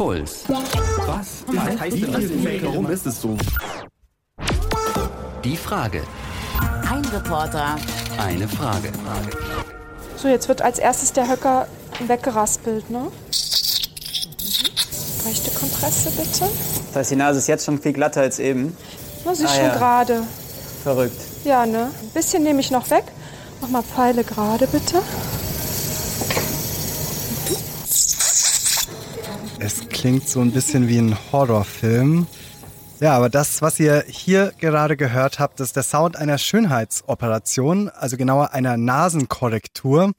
Puls. Was? Was heißt denn das? Warum ist es so? Die Frage. Ein Reporter. Eine Frage. So, jetzt wird als erstes der Höcker weggeraspelt, ne? Mhm. Leichte Kompresse bitte. Das heißt, die Nase ist jetzt schon viel glatter als eben. Na, sie ist Ah, schon ja. gerade. Verrückt. Ja, ne? Ein bisschen nehme ich noch weg. Mach mal Pfeile gerade, bitte. Es klingt so ein bisschen wie ein Horrorfilm. Ja, aber das, was ihr hier gerade gehört habt, ist der Sound einer Schönheitsoperation, also genauer einer Nasenkorrektur.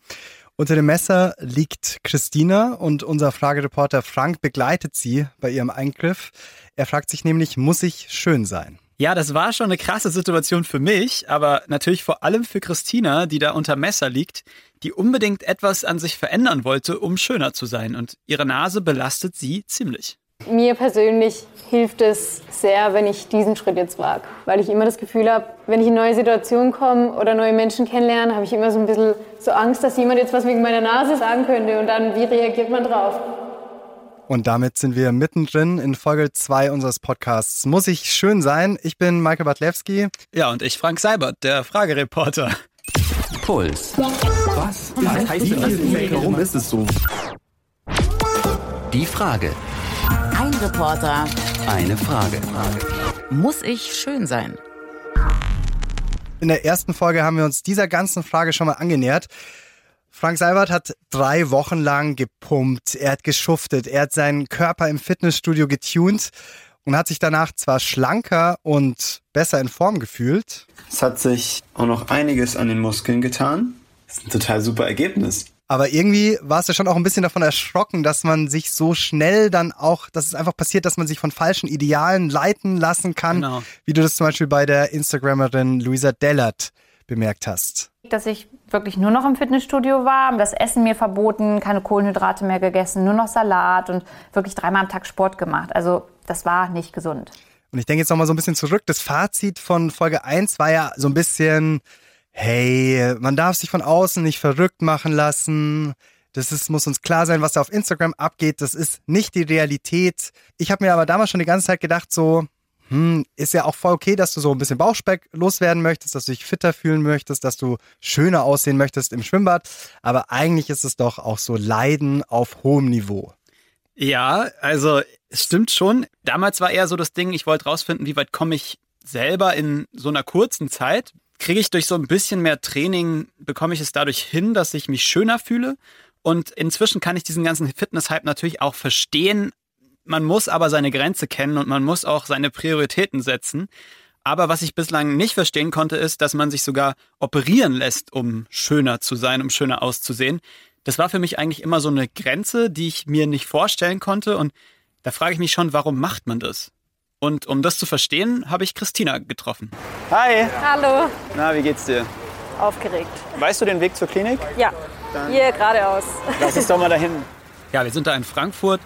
Unter dem Messer liegt Christina und unser Fragereporter Frank begleitet sie bei ihrem Eingriff. Er fragt sich nämlich, muss ich schön sein? Ja, das war schon eine krasse Situation für mich, aber natürlich vor allem für Christina, die da unter Messer liegt, die unbedingt etwas an sich verändern wollte, um schöner zu sein. Und ihre Nase belastet sie ziemlich. Mir persönlich hilft es sehr, wenn ich diesen Schritt jetzt wage, weil ich immer das Gefühl habe, wenn ich in neue Situationen komme oder neue Menschen kennenlerne, habe ich immer so ein bisschen so Angst, dass jemand jetzt was wegen meiner Nase sagen könnte und dann, wie reagiert man drauf? Und damit sind wir mittendrin in Folge 2 unseres Podcasts. Muss ich schön sein? Ich bin Michael Bartlewski. Ja, und ich Frank Seibert, der Fragereporter. Puls. Was? Was heißt denn das? Warum ist es so? Die Frage. Ein Reporter. Eine Frage. Muss ich schön sein? In der ersten Folge haben wir uns dieser ganzen Frage schon mal angenähert. Frank Seibert hat drei Wochen lang gepumpt, er hat geschuftet, er hat seinen Körper im Fitnessstudio getuned und hat sich danach zwar schlanker und besser in Form gefühlt, Es hat sich auch noch einiges an den Muskeln getan. Das ist ein total super Ergebnis. aber irgendwie warst du schon auch ein bisschen davon erschrocken, dass man sich so schnell dann auch, dass es einfach passiert, dass man sich von falschen Idealen leiten lassen kann, Genau. wie du das zum Beispiel bei der Instagrammerin Luisa Dellert bemerkt hast. Dass ich wirklich nur noch im Fitnessstudio war, das Essen mir verboten, keine Kohlenhydrate mehr gegessen, nur noch Salat und wirklich dreimal am Tag Sport gemacht. Also das war nicht gesund. Und ich denke jetzt noch mal so ein bisschen zurück. Das Fazit von Folge 1 war ja so ein bisschen, hey, man darf sich von außen nicht verrückt machen lassen. Das ist, muss uns klar sein, was da auf Instagram abgeht. Das ist nicht die Realität. Ich habe mir aber damals schon die ganze Zeit gedacht, so, hm, ist ja auch voll okay, dass du so ein bisschen Bauchspeck loswerden möchtest, dass du dich fitter fühlen möchtest, dass du schöner aussehen möchtest im Schwimmbad. Aber eigentlich ist es doch auch so Leiden auf hohem Niveau. Ja, also es stimmt schon. Damals war eher so das Ding, ich wollte rausfinden, wie weit komme ich selber in so einer kurzen Zeit. Kriege ich durch so ein bisschen mehr Training, bekomme ich es dadurch hin, dass ich mich schöner fühle. Und inzwischen kann ich diesen ganzen Fitness-Hype natürlich auch verstehen. Man muss aber seine Grenze kennen und man muss auch seine Prioritäten setzen. Aber was ich bislang nicht verstehen konnte, ist, dass man sich sogar operieren lässt, um schöner zu sein, um schöner auszusehen. Das war für mich eigentlich immer so eine Grenze, die ich mir nicht vorstellen konnte. Und da frage ich mich schon, warum macht man das? Und um das zu verstehen, habe ich Christina getroffen. Hi, Hallo, na, wie geht's dir? aufgeregt. Weißt du den Weg zur Klinik? Ja, hier geradeaus. Lass uns doch mal dahin. Ja, wir sind da in Frankfurt.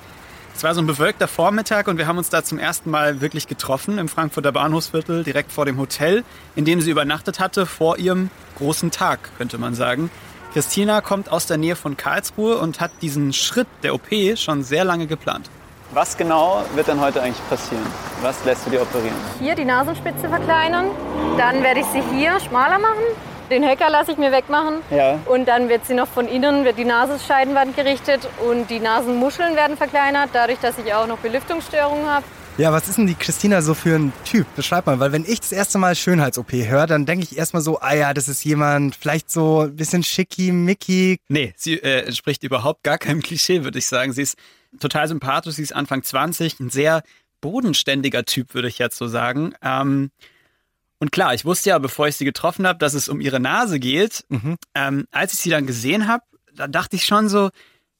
Es war so ein bewölkter Vormittag und wir haben uns da zum ersten Mal wirklich getroffen im Frankfurter Bahnhofsviertel, direkt vor dem Hotel, in dem sie übernachtet hatte, vor ihrem großen Tag, könnte man sagen. Christina kommt aus der Nähe von Karlsruhe und hat diesen Schritt der OP schon sehr lange geplant. Was genau wird dann heute eigentlich passieren? Was lässt du dir operieren? Hier die Nasenspitze verkleinern, dann werde ich sie hier schmaler machen. Den Höcker lasse ich mir wegmachen. Ja. Und dann wird sie noch von innen, wird die Nasenscheidenwand gerichtet und die Nasenmuscheln werden verkleinert, dadurch, dass ich auch noch Belüftungsstörungen habe. Ja, was ist denn die Christina so für ein Typ? Beschreib mal, weil wenn ich das erste Mal Schönheits-OP höre, dann denke ich erstmal so, ah ja, das ist jemand vielleicht so ein bisschen schickimicki. Nee, sie äh, entspricht überhaupt gar keinem Klischee, würde ich sagen. Sie ist total sympathisch, sie ist Anfang 20, ein sehr bodenständiger Typ, würde ich jetzt so sagen. Ähm, und klar, ich wusste ja, bevor ich sie getroffen habe, dass es um ihre Nase geht. Ähm, als ich sie dann gesehen habe, da dachte ich schon so,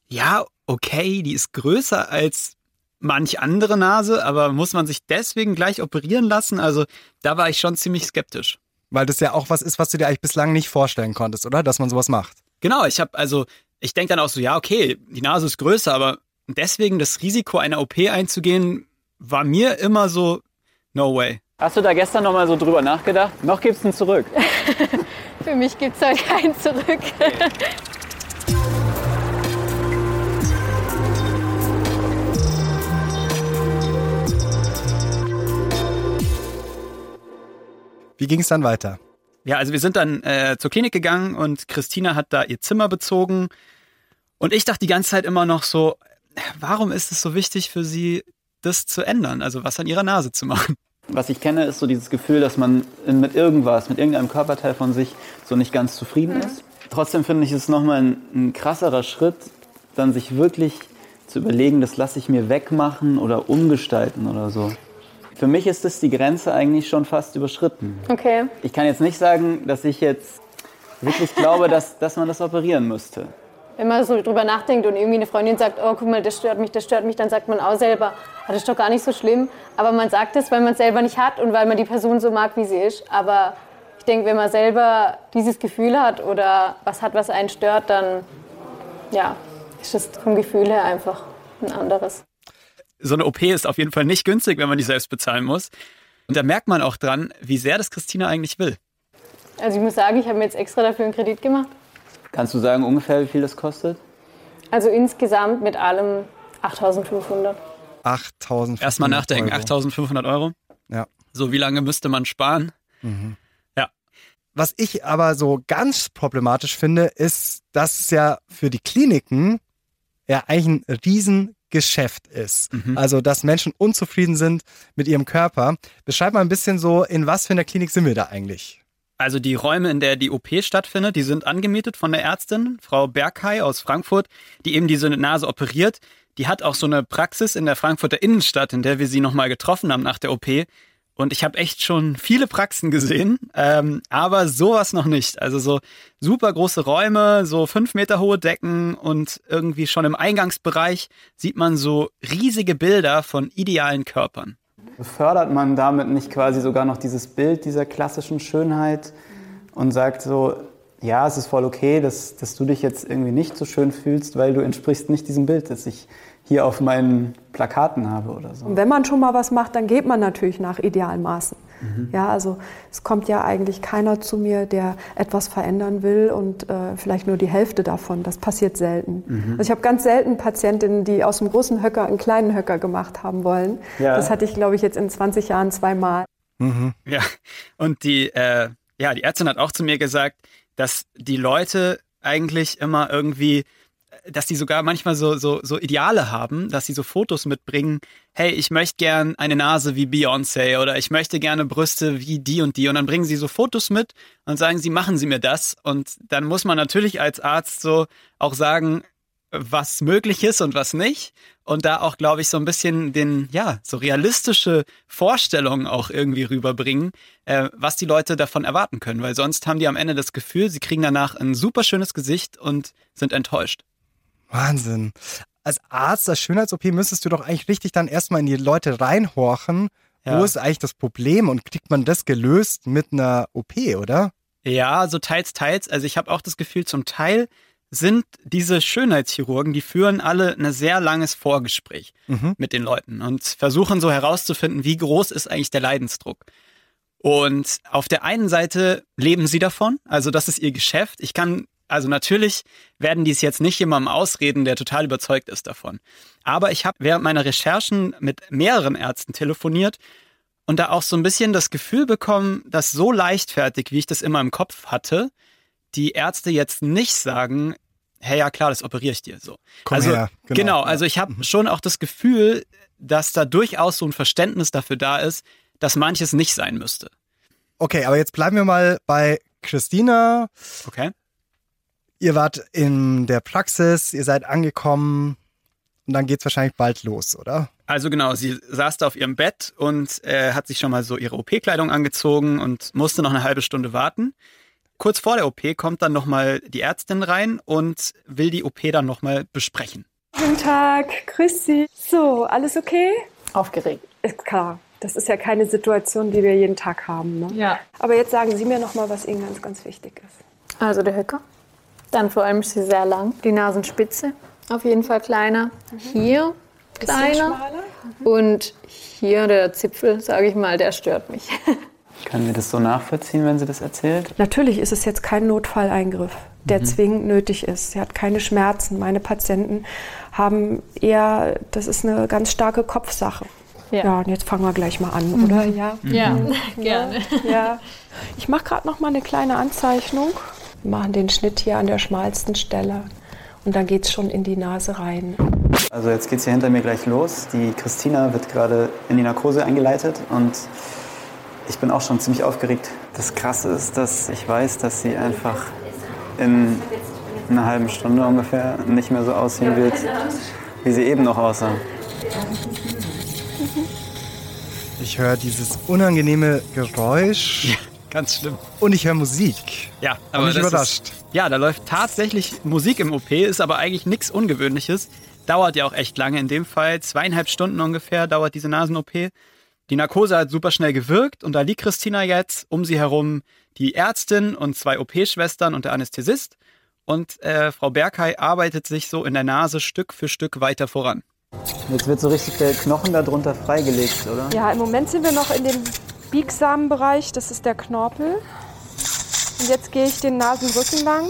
ja, okay, die ist größer als manch andere Nase, aber muss man sich deswegen gleich operieren lassen? Also da war ich schon ziemlich skeptisch. Weil das ja auch was ist, was du dir eigentlich bislang nicht vorstellen konntest, oder? Dass man sowas macht. Genau, ich habe also, ich denke dann auch so, ja, okay, die Nase ist größer, aber deswegen das Risiko einer OP einzugehen, war mir immer so, no way. Hast du da gestern noch mal so drüber nachgedacht? Noch gibt's ein Zurück. Für mich gibt's heute kein Zurück. Wie ging es dann weiter? Ja, also wir sind dann äh, zur Klinik gegangen und Christina hat da ihr Zimmer bezogen. Und ich dachte die ganze Zeit immer noch so, warum ist es so wichtig für sie, das zu ändern? Also was an ihrer Nase zu machen? Was ich kenne, ist so dieses Gefühl, dass man mit irgendwas, mit irgendeinem Körperteil von sich so nicht ganz zufrieden ist. Trotzdem finde ich es nochmal ein, ein krasserer Schritt, dann sich wirklich zu überlegen, das lasse ich mir wegmachen oder umgestalten oder so. Für mich ist das die Grenze eigentlich schon fast überschritten. Okay. Ich kann jetzt nicht sagen, dass ich jetzt wirklich glaube, dass, dass man das operieren müsste. Wenn man so drüber nachdenkt und irgendwie eine Freundin sagt, oh, guck mal, das stört mich, das stört mich, dann sagt man auch selber, ah, das ist doch gar nicht so schlimm. Aber man sagt es, weil man es selber nicht hat und weil man die Person so mag, wie sie ist. Aber ich denke, wenn man selber dieses Gefühl hat oder was hat, was einen stört, dann ja, ist das vom Gefühl her einfach ein anderes. So eine OP ist auf jeden Fall nicht günstig, wenn man die selbst bezahlen muss. Und da merkt man auch dran, wie sehr das Christina eigentlich will. Also ich muss sagen, ich habe mir jetzt extra dafür einen Kredit gemacht. Kannst du sagen ungefähr, wie viel das kostet? Also insgesamt mit allem 8500. 8000. Erstmal nachdenken, 8500 Euro. Ja. So, wie lange müsste man sparen? Mhm. Ja. Was ich aber so ganz problematisch finde, ist, dass es ja für die Kliniken ja eigentlich ein Riesengeschäft ist. Mhm. Also, dass Menschen unzufrieden sind mit ihrem Körper. Beschreib mal ein bisschen so, in was für einer Klinik sind wir da eigentlich? Also die Räume, in der die OP stattfindet, die sind angemietet von der Ärztin, Frau Berghai aus Frankfurt, die eben diese Nase operiert. Die hat auch so eine Praxis in der Frankfurter Innenstadt, in der wir sie nochmal getroffen haben nach der OP. Und ich habe echt schon viele Praxen gesehen, ähm, aber sowas noch nicht. Also so super große Räume, so fünf Meter hohe Decken und irgendwie schon im Eingangsbereich sieht man so riesige Bilder von idealen Körpern. Fördert man damit nicht quasi sogar noch dieses Bild dieser klassischen Schönheit und sagt so, ja, es ist voll okay, dass, dass du dich jetzt irgendwie nicht so schön fühlst, weil du entsprichst nicht diesem Bild, das ich hier auf meinen Plakaten habe oder so. Und wenn man schon mal was macht, dann geht man natürlich nach Idealmaßen. Mhm. Ja, also es kommt ja eigentlich keiner zu mir, der etwas verändern will und äh, vielleicht nur die Hälfte davon. Das passiert selten. Mhm. Also ich habe ganz selten Patientinnen, die aus dem großen Höcker einen kleinen Höcker gemacht haben wollen. Ja. Das hatte ich, glaube ich, jetzt in 20 Jahren zweimal. Ja, und die, äh, ja, die Ärztin hat auch zu mir gesagt, dass die Leute eigentlich immer irgendwie, dass die sogar manchmal so, so, so Ideale haben, dass sie so Fotos mitbringen, hey, ich möchte gern eine Nase wie Beyoncé oder ich möchte gerne Brüste wie die und die und dann bringen sie so Fotos mit und sagen sie, machen sie mir das und dann muss man natürlich als Arzt so auch sagen, was möglich ist und was nicht. Und da auch, glaube ich, so ein bisschen den, ja, so realistische Vorstellungen auch irgendwie rüberbringen, äh, was die Leute davon erwarten können. Weil sonst haben die am Ende das Gefühl, sie kriegen danach ein super schönes Gesicht und sind enttäuscht. Wahnsinn. Als Arzt der Schönheits-OP müsstest du doch eigentlich richtig dann erstmal in die Leute reinhorchen. Ja. Wo ist eigentlich das Problem und kriegt man das gelöst mit einer OP, oder? Ja, so teils, teils. Also ich habe auch das Gefühl, zum Teil sind diese Schönheitschirurgen, die führen alle ein sehr langes Vorgespräch Mhm. mit den Leuten und versuchen so herauszufinden, wie groß ist eigentlich der Leidensdruck. Und auf der einen Seite leben sie davon, also das ist ihr Geschäft. Ich kann, also natürlich werden die es jetzt nicht jemandem ausreden, der total überzeugt ist davon. Aber ich habe während meiner Recherchen mit mehreren Ärzten telefoniert und da auch so ein bisschen das Gefühl bekommen, dass so leichtfertig, wie ich das immer im Kopf hatte, die Ärzte jetzt nicht sagen, hey, ja klar, das operiere ich dir so. Komm also, her, genau. genau. also ich habe schon auch das Gefühl, dass da durchaus so ein Verständnis dafür da ist, dass manches nicht sein müsste. Okay, aber jetzt bleiben wir mal bei Christina. Okay. Ihr wart in der Praxis, ihr seid angekommen und dann geht's wahrscheinlich bald los, oder? Also genau, sie saß da auf ihrem Bett und äh, hat sich schon mal so ihre OP-Kleidung angezogen und musste noch eine halbe Stunde warten. Kurz vor der OP kommt dann nochmal die Ärztin rein und will die OP dann nochmal besprechen. Guten Tag, grüß Sie. So, alles okay? Aufgeregt. Ist klar. Das ist ja keine Situation, die wir jeden Tag haben. Ne? Ja. Aber jetzt sagen Sie mir noch mal, was Ihnen ganz, ganz wichtig ist. Also der Höcker. Dann vor allem ist sie sehr lang. Die Nasenspitze auf jeden Fall kleiner. Hier kleiner. Und hier der Zipfel, sage ich mal, der stört mich. Können wir das so nachvollziehen, wenn sie das erzählt? Natürlich ist es jetzt kein Notfalleingriff, der Mhm. zwingend nötig ist. Sie hat keine Schmerzen. Meine Patienten haben eher, das ist eine ganz starke Kopfsache. Ja. ja, und jetzt fangen wir gleich mal an, oder? Ja, ja. Mhm. gerne. Ja. Ich mache gerade noch mal eine kleine Anzeichnung. Wir machen den Schnitt hier an der schmalsten Stelle und dann geht es schon in die Nase rein. Also jetzt geht es hier hinter mir gleich los. Die Christina wird gerade in die Narkose eingeleitet und ich bin auch schon ziemlich aufgeregt. Das Krasse ist, dass ich weiß, dass sie einfach in einer halben Stunde ungefähr nicht mehr so aussehen wird, wie sie eben noch aussah. Ich höre dieses unangenehme Geräusch. Ganz schlimm. Und ich höre Musik. Ja, aber ich überrascht. Ist, ja, da läuft tatsächlich Musik im OP, ist aber eigentlich nichts Ungewöhnliches. Dauert ja auch echt lange. In dem Fall zweieinhalb Stunden ungefähr dauert diese Nasen-OP. Die Narkose hat super schnell gewirkt und da liegt Christina jetzt um sie herum die Ärztin und zwei OP-Schwestern und der Anästhesist. Und äh, Frau Berkay arbeitet sich so in der Nase Stück für Stück weiter voran. Jetzt wird so richtig der Knochen darunter freigelegt, oder? Ja, im Moment sind wir noch in dem biegsamen das ist der Knorpel. Und jetzt gehe ich den Nasenrücken lang,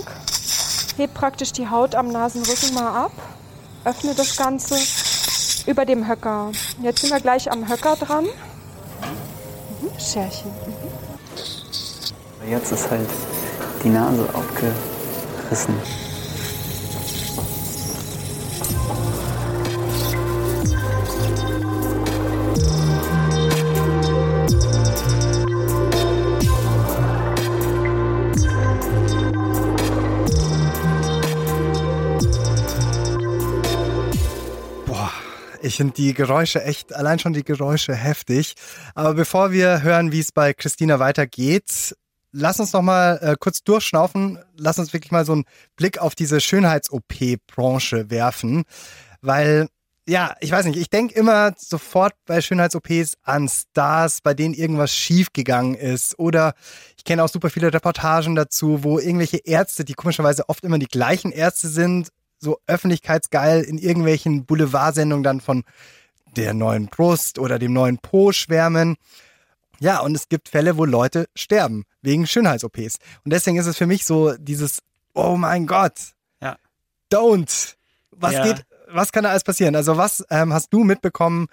heb praktisch die Haut am Nasenrücken mal ab, öffne das Ganze über dem Höcker. Jetzt sind wir gleich am Höcker dran. Mhm, Scherchen. Mhm. Jetzt ist halt die Nase abgerissen. Ich finde die Geräusche echt, allein schon die Geräusche heftig. Aber bevor wir hören, wie es bei Christina weitergeht, lass uns noch mal äh, kurz durchschnaufen. Lass uns wirklich mal so einen Blick auf diese Schönheits-OP-Branche werfen. Weil, ja, ich weiß nicht, ich denke immer sofort bei Schönheits-OPs an Stars, bei denen irgendwas schiefgegangen ist. Oder ich kenne auch super viele Reportagen dazu, wo irgendwelche Ärzte, die komischerweise oft immer die gleichen Ärzte sind, so öffentlichkeitsgeil in irgendwelchen Boulevardsendungen dann von der neuen Brust oder dem neuen Po schwärmen. Ja, und es gibt Fälle, wo Leute sterben wegen Schönheits-OPs. Und deswegen ist es für mich so dieses, oh mein Gott, ja. don't. Was ja. geht, was kann da alles passieren? Also was ähm, hast du mitbekommen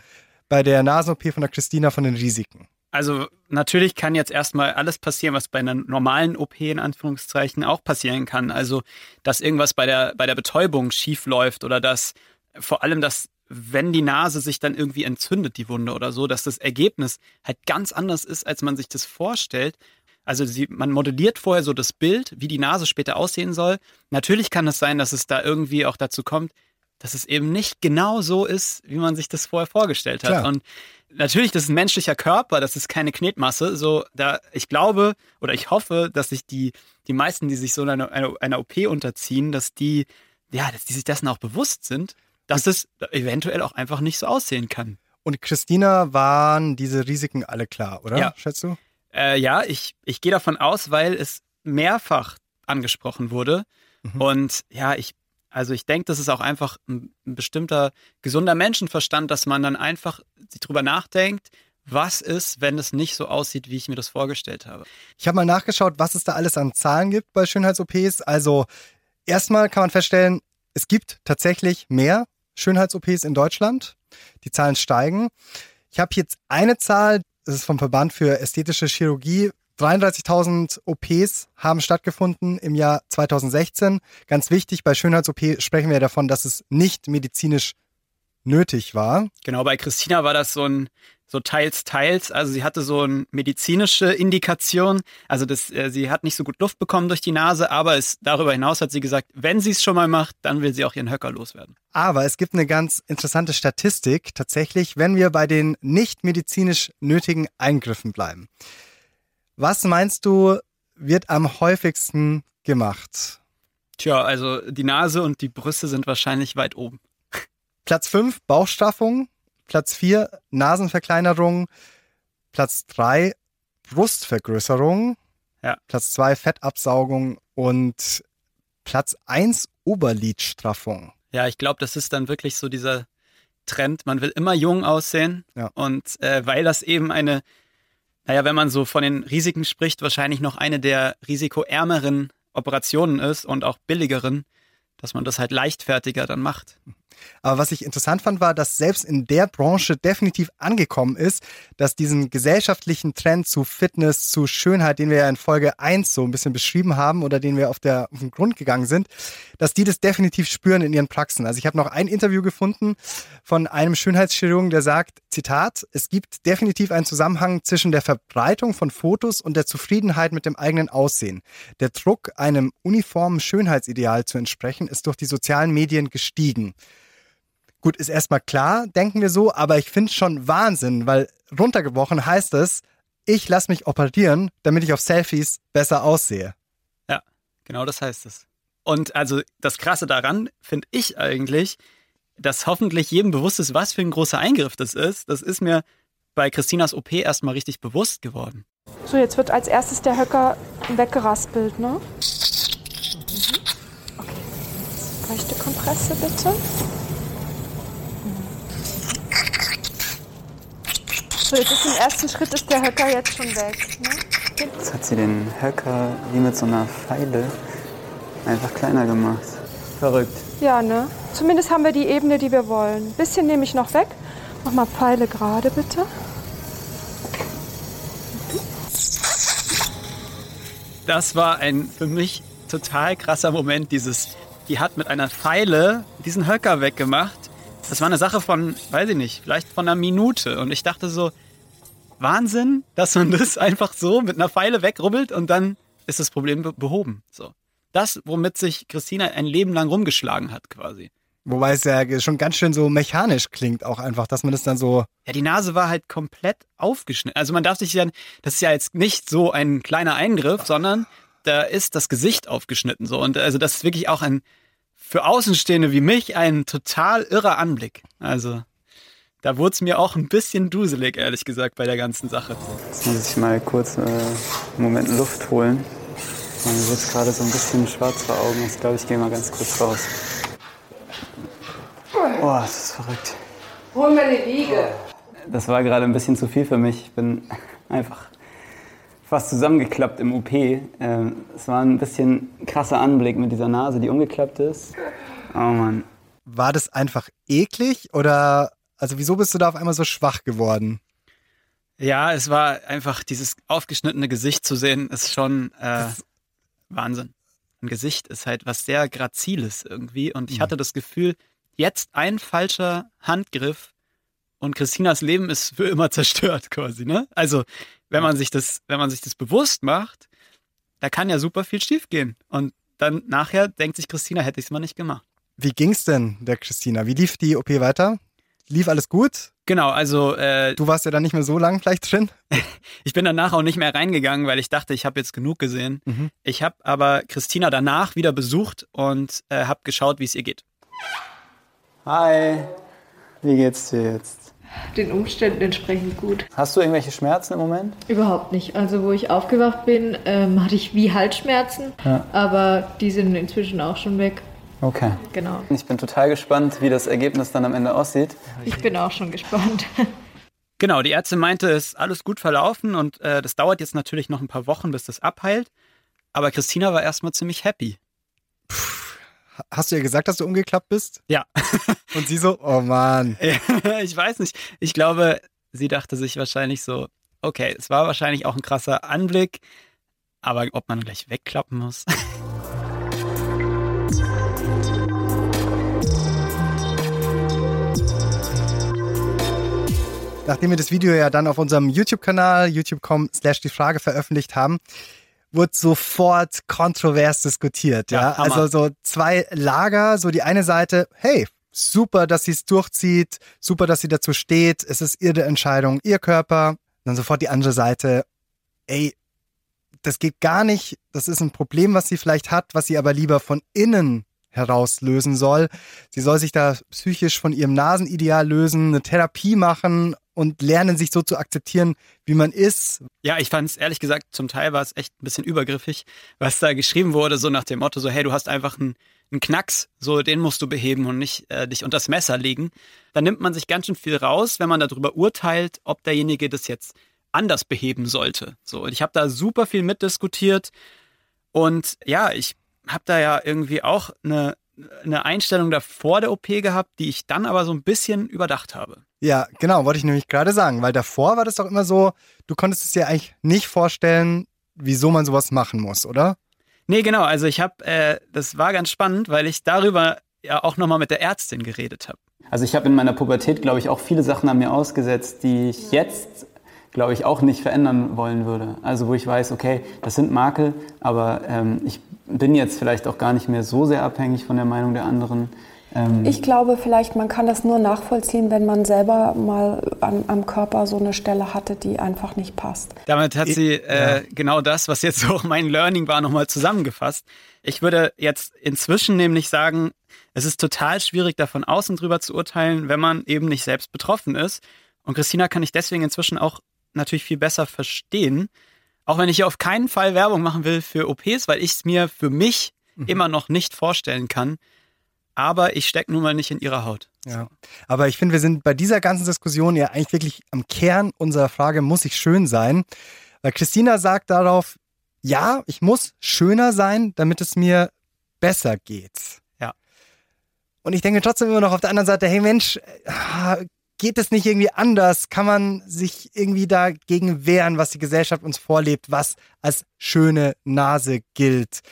bei der Nasen-OP von der Christina von den Risiken? Also natürlich kann jetzt erstmal alles passieren, was bei einer normalen OP in Anführungszeichen auch passieren kann. Also dass irgendwas bei der, bei der Betäubung schief läuft oder dass vor allem das, wenn die Nase sich dann irgendwie entzündet, die Wunde oder so, dass das Ergebnis halt ganz anders ist, als man sich das vorstellt. Also sie, man modelliert vorher so das Bild, wie die Nase später aussehen soll. Natürlich kann es sein, dass es da irgendwie auch dazu kommt, dass es eben nicht genau so ist, wie man sich das vorher vorgestellt hat. Klar. Und natürlich, das ist ein menschlicher Körper, das ist keine Knetmasse. So, da, ich glaube oder ich hoffe, dass sich die, die meisten, die sich so einer, einer, einer OP unterziehen, dass die, ja, dass die sich dessen auch bewusst sind, dass es eventuell auch einfach nicht so aussehen kann. Und Christina waren diese Risiken alle klar, oder? Ja. Schätzt du? Äh, ja, ich, ich gehe davon aus, weil es mehrfach angesprochen wurde. Mhm. Und ja, ich also ich denke, das ist auch einfach ein, bestimmter gesunder Menschenverstand, dass man dann einfach drüber nachdenkt, was ist, wenn es nicht so aussieht, wie ich mir das vorgestellt habe. Ich habe mal nachgeschaut, was es da alles an Zahlen gibt bei Schönheits-OPs. Also erstmal kann man feststellen, es gibt tatsächlich mehr Schönheits-OPs in Deutschland. Die Zahlen steigen. Ich habe jetzt eine Zahl, das ist vom Verband für ästhetische Chirurgie, 33.000 OPs haben stattgefunden im Jahr 2016. Ganz wichtig, bei Schönheits-OP sprechen wir davon, dass es nicht medizinisch nötig war. Genau, bei Christina war das so ein so teils teils, also sie hatte so eine medizinische Indikation, also das, äh, sie hat nicht so gut Luft bekommen durch die Nase, aber es, darüber hinaus hat sie gesagt, wenn sie es schon mal macht, dann will sie auch ihren Höcker loswerden. Aber es gibt eine ganz interessante Statistik tatsächlich, wenn wir bei den nicht medizinisch nötigen Eingriffen bleiben. Was meinst du, wird am häufigsten gemacht? Tja, also die Nase und die Brüste sind wahrscheinlich weit oben. Platz 5 Bauchstraffung, Platz 4 Nasenverkleinerung, Platz 3 Brustvergrößerung, ja. Platz 2 Fettabsaugung und Platz 1 Oberlidstraffung. Ja, ich glaube, das ist dann wirklich so dieser Trend. Man will immer jung aussehen. Ja. Und äh, weil das eben eine naja, wenn man so von den Risiken spricht, wahrscheinlich noch eine der risikoärmeren Operationen ist und auch billigeren, dass man das halt leichtfertiger dann macht. Aber was ich interessant fand, war, dass selbst in der Branche definitiv angekommen ist, dass diesen gesellschaftlichen Trend zu Fitness, zu Schönheit, den wir ja in Folge 1 so ein bisschen beschrieben haben oder den wir auf, der, auf den Grund gegangen sind, dass die das definitiv spüren in ihren Praxen. Also ich habe noch ein Interview gefunden von einem Schönheitschirurgen, der sagt, Zitat, es gibt definitiv einen Zusammenhang zwischen der Verbreitung von Fotos und der Zufriedenheit mit dem eigenen Aussehen. Der Druck, einem uniformen Schönheitsideal zu entsprechen, ist durch die sozialen Medien gestiegen. Gut, ist erstmal klar, denken wir so, aber ich finde es schon Wahnsinn, weil runtergebrochen heißt es, ich lasse mich operieren, damit ich auf Selfies besser aussehe. Ja, genau das heißt es. Und also das Krasse daran finde ich eigentlich, dass hoffentlich jedem bewusst ist, was für ein großer Eingriff das ist. Das ist mir bei Christinas OP erstmal richtig bewusst geworden. So, jetzt wird als erstes der Höcker weggeraspelt, ne? Mhm. Okay. Feuchte Kompresse bitte. So, jetzt ist im ersten Schritt ist der Höcker jetzt schon weg. Ne? Jetzt hat sie den Höcker wie mit so einer Pfeile einfach kleiner gemacht. Verrückt. Ja, ne? Zumindest haben wir die Ebene, die wir wollen. Ein bisschen nehme ich noch weg. Mach mal Pfeile gerade, bitte. Das war ein für mich total krasser Moment, dieses, die hat mit einer Pfeile diesen Höcker weggemacht. Das war eine Sache von, weiß ich nicht, vielleicht von einer Minute. Und ich dachte so, Wahnsinn, dass man das einfach so mit einer Pfeile wegrubbelt und dann ist das Problem behoben. So. Das, womit sich Christina ein Leben lang rumgeschlagen hat, quasi. Wobei es ja schon ganz schön so mechanisch klingt, auch einfach, dass man das dann so. Ja, die Nase war halt komplett aufgeschnitten. Also man darf sich ja, das ist ja jetzt nicht so ein kleiner Eingriff, sondern da ist das Gesicht aufgeschnitten so. Und also das ist wirklich auch ein, für Außenstehende wie mich, ein total irrer Anblick. Also da wurde es mir auch ein bisschen duselig, ehrlich gesagt, bei der ganzen Sache. Jetzt muss ich mal kurz äh, einen Moment Luft holen. Mir wird gerade so ein bisschen schwarz vor Augen. Ich glaube, ich gehe mal ganz kurz raus. Oh, das ist verrückt. Hol mir die Wiege. Das war gerade ein bisschen zu viel für mich. Ich bin einfach fast zusammengeklappt im OP. Ähm, es war ein bisschen krasser Anblick mit dieser Nase, die umgeklappt ist. Oh Mann. War das einfach eklig oder also wieso bist du da auf einmal so schwach geworden? Ja, es war einfach dieses aufgeschnittene Gesicht zu sehen, ist schon äh, Wahnsinn. Ein Gesicht ist halt was sehr Graziles irgendwie. Und ich hatte das Gefühl, jetzt ein falscher Handgriff und Christinas Leben ist für immer zerstört quasi, ne? Also, wenn man sich das, wenn man sich das bewusst macht, da kann ja super viel schiefgehen. Und dann nachher denkt sich Christina, hätte ich es mal nicht gemacht. Wie ging's denn der Christina? Wie lief die OP weiter? Lief alles gut? Genau, also äh, Du warst ja dann nicht mehr so lang vielleicht drin. ich bin danach auch nicht mehr reingegangen, weil ich dachte, ich habe jetzt genug gesehen. Ich habe aber Christina danach wieder besucht und äh, habe geschaut, wie es ihr geht. Hi, wie geht's dir jetzt? Den Umständen entsprechend gut. Hast du irgendwelche Schmerzen im Moment? Überhaupt nicht. Also wo ich aufgewacht bin, ähm, hatte ich wie Halsschmerzen, Ja. aber die sind inzwischen auch schon weg. Okay. Genau. Ich bin total gespannt, wie das Ergebnis dann am Ende aussieht. Ich bin auch schon gespannt. Genau, die Ärztin meinte, es ist alles gut verlaufen und äh, das dauert jetzt natürlich noch ein paar Wochen, bis das abheilt. Aber Christina war erstmal ziemlich happy. Hast du ihr gesagt, dass du umgeklappt bist? Ja. Und sie so, oh Mann. ich weiß nicht. Ich glaube, sie dachte sich wahrscheinlich so, okay, es war wahrscheinlich auch ein krasser Anblick, aber ob man gleich wegklappen muss. Nachdem wir das Video ja dann auf unserem YouTube-Kanal, youtube.com slash die Frage veröffentlicht haben, wurde sofort kontrovers diskutiert. Ja, Ja, also so zwei Lager, so die eine Seite, hey, super, dass sie es durchzieht, super, dass sie dazu steht, es ist ihre Entscheidung, ihr Körper. Dann sofort die andere Seite, ey, das geht gar nicht, das ist ein Problem, was sie vielleicht hat, was sie aber lieber von innen heraus lösen soll. Sie soll sich da psychisch von ihrem Nasenideal lösen, eine Therapie machen und lernen, sich so zu akzeptieren, wie man ist. Ja, ich fand es ehrlich gesagt, zum Teil war es echt ein bisschen übergriffig, was da geschrieben wurde, so nach dem Motto, so hey, du hast einfach einen, einen Knacks, so den musst du beheben und nicht äh, dich unters Messer legen. Da nimmt man sich ganz schön viel raus, wenn man darüber urteilt, ob derjenige das jetzt anders beheben sollte. So, und ich habe da super viel mitdiskutiert und ja, ich habe da ja irgendwie auch eine eine Einstellung davor der OP gehabt, die ich dann aber so ein bisschen überdacht habe. Ja, genau, wollte ich nämlich gerade sagen, weil davor war das doch immer so, du konntest es dir eigentlich nicht vorstellen, wieso man sowas machen muss, oder? Nee, genau. Also ich habe, äh, das war ganz spannend, weil ich darüber ja auch nochmal mit der Ärztin geredet habe. Also ich habe in meiner Pubertät, glaube ich, auch viele Sachen an mir ausgesetzt, die ich jetzt, glaube ich, auch nicht verändern wollen würde. Also wo ich weiß, okay, das sind Makel, aber ähm, ich bin jetzt vielleicht auch gar nicht mehr so sehr abhängig von der Meinung der anderen. Ähm ich glaube vielleicht, man kann das nur nachvollziehen, wenn man selber mal an, am Körper so eine Stelle hatte, die einfach nicht passt. Damit hat sie äh, ja. genau das, was jetzt auch mein Learning war, nochmal zusammengefasst. Ich würde jetzt inzwischen nämlich sagen, es ist total schwierig, da von außen drüber zu urteilen, wenn man eben nicht selbst betroffen ist. Und Christina kann ich deswegen inzwischen auch natürlich viel besser verstehen. Auch wenn ich hier auf keinen Fall Werbung machen will für OPs, weil ich es mir für mich mhm. immer noch nicht vorstellen kann. Aber ich stecke nun mal nicht in ihrer Haut. Ja. Aber ich finde, wir sind bei dieser ganzen Diskussion ja eigentlich wirklich am Kern unserer Frage, muss ich schön sein? Weil Christina sagt darauf, ja, ich muss schöner sein, damit es mir besser geht. Ja. Und ich denke trotzdem immer noch auf der anderen Seite, hey Mensch, äh, geht es nicht irgendwie anders? Kann man sich irgendwie dagegen wehren, was die Gesellschaft uns vorlebt, was als schöne Nase gilt?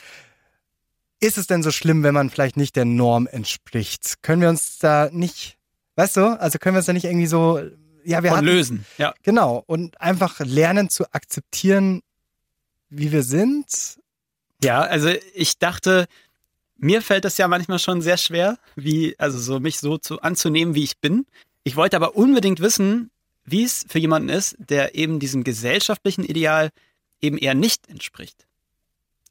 Ist es denn so schlimm, wenn man vielleicht nicht der Norm entspricht? Können wir uns da nicht, weißt du, also können wir uns da nicht irgendwie so, ja, wir Von lösen, ja. Genau. Und einfach lernen zu akzeptieren, wie wir sind. Ja, also ich dachte, mir fällt das ja manchmal schon sehr schwer, wie, also so mich so zu, anzunehmen, wie ich bin. Ich wollte aber unbedingt wissen, wie es für jemanden ist, der eben diesem gesellschaftlichen Ideal eben eher nicht entspricht.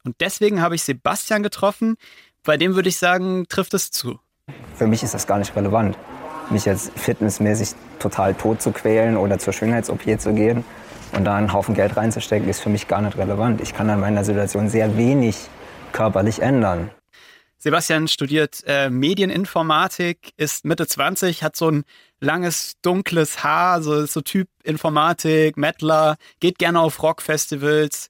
Und deswegen habe ich Sebastian getroffen, bei dem würde ich sagen, trifft es zu. Für mich ist das gar nicht relevant, mich jetzt fitnessmäßig total tot zu quälen oder zur Schönheits-OP zu gehen und da einen Haufen Geld reinzustecken, ist für mich gar nicht relevant. Ich kann an meiner Situation sehr wenig körperlich ändern. Sebastian studiert äh, Medieninformatik, ist Mitte 20, hat so ein langes, dunkles Haar, so, so Typ Informatik, Mettler, geht gerne auf Rockfestivals.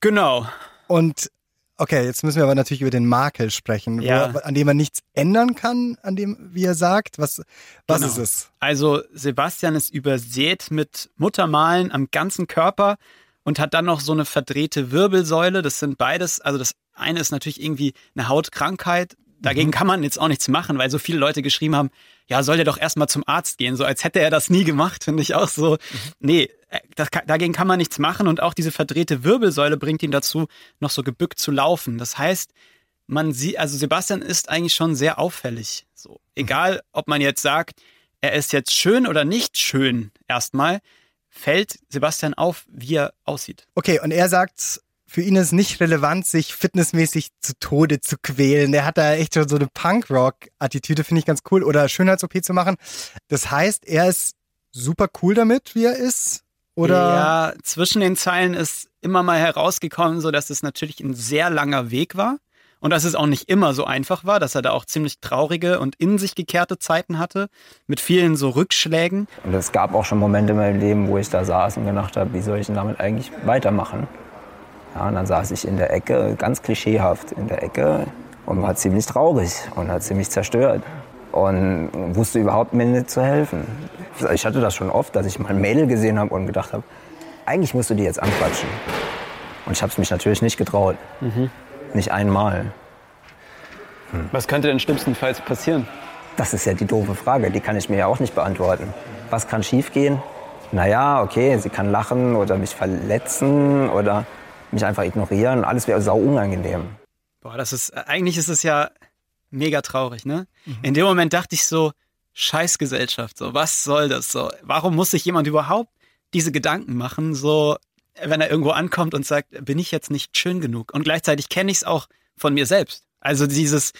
Genau. Und okay, jetzt müssen wir aber natürlich über den Makel sprechen, ja. wo, an dem man nichts ändern kann, an dem, wie er sagt. Was, was genau. ist es? Also Sebastian ist übersät mit Muttermalen am ganzen Körper und hat dann noch so eine verdrehte Wirbelsäule. Das sind beides, also das eine ist natürlich irgendwie eine Hautkrankheit. Dagegen mhm. kann man jetzt auch nichts machen, weil so viele Leute geschrieben haben, ja, soll der doch erstmal zum Arzt gehen, so als hätte er das nie gemacht, finde ich auch so. Mhm. Nee, äh, das, dagegen kann man nichts machen und auch diese verdrehte Wirbelsäule bringt ihn dazu, noch so gebückt zu laufen. Das heißt, man sieht, also Sebastian ist eigentlich schon sehr auffällig. So, egal, ob man jetzt sagt, er ist jetzt schön oder nicht schön, erstmal, fällt Sebastian auf, wie er aussieht. Okay, und er sagt, für ihn ist nicht relevant, sich fitnessmäßig zu Tode zu quälen. Der hat da echt schon so eine Punkrock-Attitüde, finde ich ganz cool. Oder Schönheits-OP zu machen. Das heißt, er ist super cool damit, wie er ist. Oder? Ja, zwischen den Zeilen ist immer mal herausgekommen, so dass es natürlich ein sehr langer Weg war. Und dass es auch nicht immer so einfach war, dass er da auch ziemlich traurige und in sich gekehrte Zeiten hatte, mit vielen so Rückschlägen. Und es gab auch schon Momente in meinem Leben, wo ich da saß und gedacht habe, wie soll ich denn damit eigentlich weitermachen? Ja, und dann saß ich in der Ecke, ganz klischeehaft in der Ecke und war ziemlich traurig und war ziemlich zerstört und wusste überhaupt mir nicht zu helfen. Ich hatte das schon oft, dass ich mal ein Mädel gesehen habe und gedacht habe, eigentlich musst du die jetzt anquatschen. Und ich habe es mich natürlich nicht getraut. Mhm. Nicht einmal. Hm. Was könnte denn schlimmstenfalls passieren? Das ist ja die doofe Frage, die kann ich mir ja auch nicht beantworten. Was kann schiefgehen? Naja, okay, sie kann lachen oder mich verletzen oder mich einfach ignorieren. Alles wäre sau unangenehm. Boah, das ist, eigentlich ist es ja mega traurig, ne? Mhm. In dem Moment dachte ich so, Scheißgesellschaft, so, was soll das so? Warum muss sich jemand überhaupt diese Gedanken machen, so, wenn er irgendwo ankommt und sagt, bin ich jetzt nicht schön genug? Und gleichzeitig kenne ich es auch von mir selbst. Also dieses,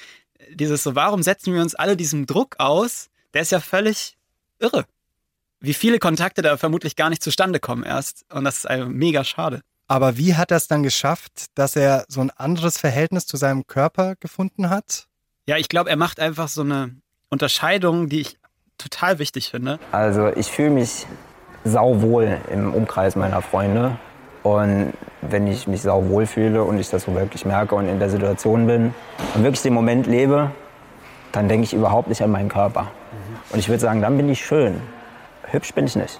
dieses so, warum setzen wir uns alle diesem Druck aus? Der ist ja völlig irre. Wie viele Kontakte da vermutlich gar nicht zustande kommen erst. Und das ist mega schade. Aber wie hat er es dann geschafft, dass er so ein anderes Verhältnis zu seinem Körper gefunden hat? Ja, ich glaube, er macht einfach so eine Unterscheidung, die ich total wichtig finde. Also ich fühle mich sauwohl im Umkreis meiner Freunde. Und wenn ich mich sauwohl fühle und ich das so wirklich merke und in der Situation bin und wirklich den Moment lebe, dann denke ich überhaupt nicht an meinen Körper. Und ich würde sagen, dann bin ich schön. Hübsch bin ich nicht.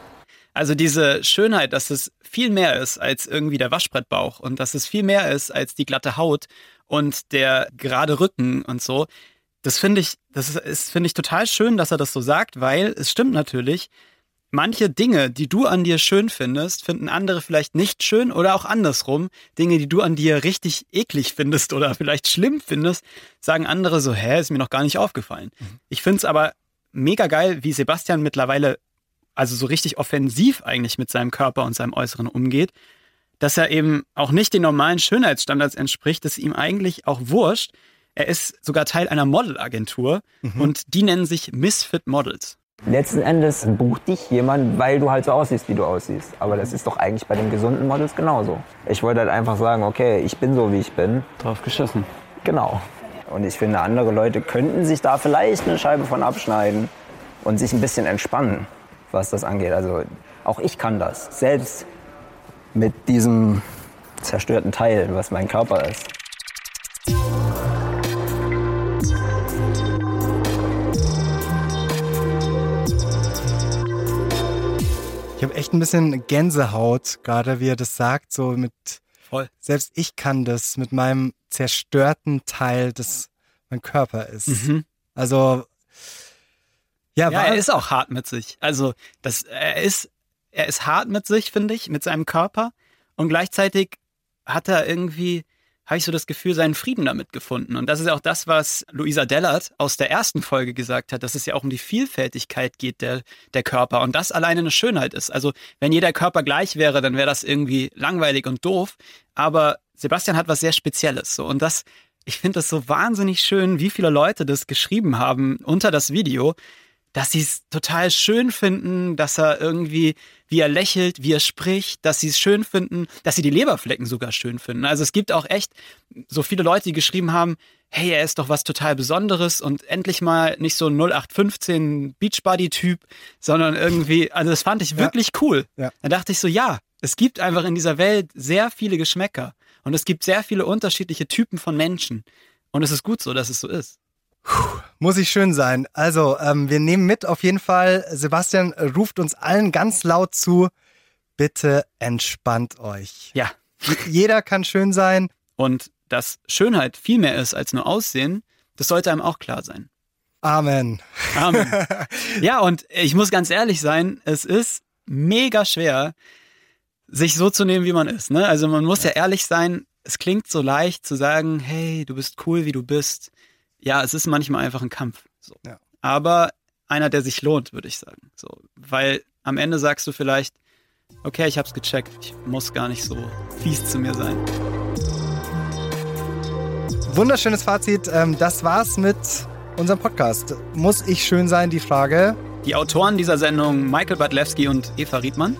Also diese Schönheit, dass es viel mehr ist als irgendwie der Waschbrettbauch und dass es viel mehr ist als die glatte Haut und der gerade Rücken und so. Das finde ich, das ist, ist finde ich total schön, dass er das so sagt, weil es stimmt natürlich. Manche Dinge, die du an dir schön findest, finden andere vielleicht nicht schön oder auch andersrum. Dinge, die du an dir richtig eklig findest oder vielleicht schlimm findest, sagen andere so, hä, ist mir noch gar nicht aufgefallen. Mhm. Ich finde es aber mega geil, wie Sebastian mittlerweile also so richtig offensiv eigentlich mit seinem Körper und seinem Äußeren umgeht, dass er eben auch nicht den normalen Schönheitsstandards entspricht, das ist ihm eigentlich auch wurscht. Er ist sogar Teil einer Modelagentur mhm. und die nennen sich Misfit Models. Letzten Endes bucht dich jemand, weil du halt so aussiehst, wie du aussiehst. Aber das ist doch eigentlich bei den gesunden Models genauso. Ich wollte halt einfach sagen, okay, ich bin so, wie ich bin. Drauf geschissen. Genau. Und ich finde, andere Leute könnten sich da vielleicht eine Scheibe von abschneiden und sich ein bisschen entspannen was das angeht. Also auch ich kann das, selbst mit diesem zerstörten Teil, was mein Körper ist. Ich habe echt ein bisschen Gänsehaut, gerade wie er das sagt, so mit Voll. Selbst ich kann das mit meinem zerstörten Teil, das mein Körper ist. Mhm. Also ja, ja er ist auch hart mit sich. Also das, er ist, er ist hart mit sich, finde ich, mit seinem Körper. Und gleichzeitig hat er irgendwie, habe ich so das Gefühl, seinen Frieden damit gefunden. Und das ist auch das, was Luisa Dellert aus der ersten Folge gesagt hat, dass es ja auch um die Vielfältigkeit geht der, der Körper. Und das alleine eine Schönheit ist. Also wenn jeder Körper gleich wäre, dann wäre das irgendwie langweilig und doof. Aber Sebastian hat was sehr Spezielles. So. Und das, ich finde das so wahnsinnig schön, wie viele Leute das geschrieben haben unter das Video dass sie es total schön finden, dass er irgendwie, wie er lächelt, wie er spricht, dass sie es schön finden, dass sie die Leberflecken sogar schön finden. Also es gibt auch echt so viele Leute, die geschrieben haben, hey, er ist doch was total Besonderes und endlich mal nicht so ein 0815 Beachbody-Typ, sondern irgendwie, also das fand ich wirklich ja. cool. Ja. Da dachte ich so, ja, es gibt einfach in dieser Welt sehr viele Geschmäcker und es gibt sehr viele unterschiedliche Typen von Menschen. Und es ist gut so, dass es so ist. Puh, muss ich schön sein. Also, ähm, wir nehmen mit auf jeden Fall. Sebastian ruft uns allen ganz laut zu. Bitte entspannt euch. Ja. Jeder kann schön sein. Und dass Schönheit viel mehr ist als nur Aussehen, das sollte einem auch klar sein. Amen. Amen. Ja, und ich muss ganz ehrlich sein, es ist mega schwer, sich so zu nehmen, wie man ist. Ne? Also man muss ja ehrlich sein, es klingt so leicht zu sagen, hey, du bist cool, wie du bist ja, es ist manchmal einfach ein Kampf. So. Ja. Aber einer, der sich lohnt, würde ich sagen. So, weil am Ende sagst du vielleicht, okay, ich hab's gecheckt, ich muss gar nicht so fies zu mir sein. Wunderschönes Fazit. Ähm, das war's mit unserem Podcast. Muss ich schön sein, die Frage. Die Autoren dieser Sendung Michael Badlewski und Eva Riedmann.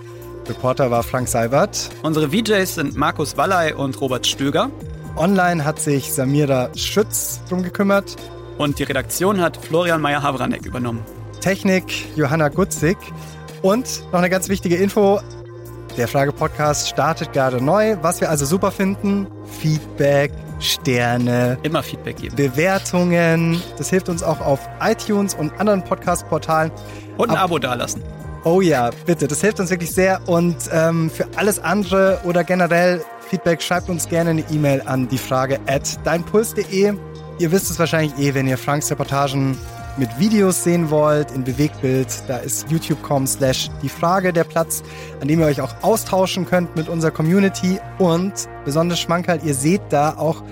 Reporter war Frank Seibert. Unsere VJs sind Markus Wallay und Robert Stöger. Online hat sich Samira Schütz drum gekümmert. Und die Redaktion hat Florian Meyer-Havranek übernommen. Technik Johanna Gutzig. Und noch eine ganz wichtige Info. Der Frage-Podcast startet gerade neu. Was wir also super finden, Feedback, Sterne. Immer Feedback geben. Bewertungen. Das hilft uns auch auf iTunes und anderen Podcast-Portalen. Und ein Ab Abo dalassen. Oh ja, bitte. Das hilft uns wirklich sehr. Und ähm, für alles andere oder generell Feedback, schreibt uns gerne eine E-Mail an die Frage at deinpuls.de. Ihr wisst es wahrscheinlich eh, wenn ihr Franks Reportagen mit Videos sehen wollt, in Bewegtbild, da ist youtube.com slash die Frage der Platz, an dem ihr euch auch austauschen könnt mit unserer Community und besonders schmankerl, ihr seht da auch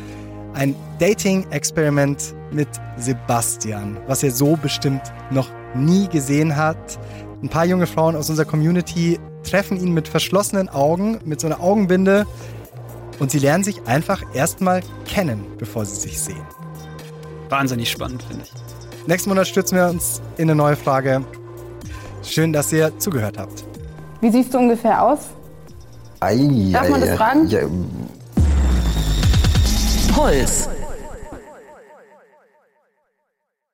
ein Dating-Experiment mit Sebastian, was ihr so bestimmt noch nie gesehen habt. Ein paar junge Frauen aus unserer Community treffen ihn mit verschlossenen Augen, mit so einer Augenbinde und sie lernen sich einfach erstmal kennen, bevor sie sich sehen. Wahnsinnig spannend, finde ich. Nächsten Monat stürzen wir uns in eine neue Frage. Schön, dass ihr zugehört habt. Wie siehst du ungefähr aus? Ei, Darf man das fragen? Ja. Puls.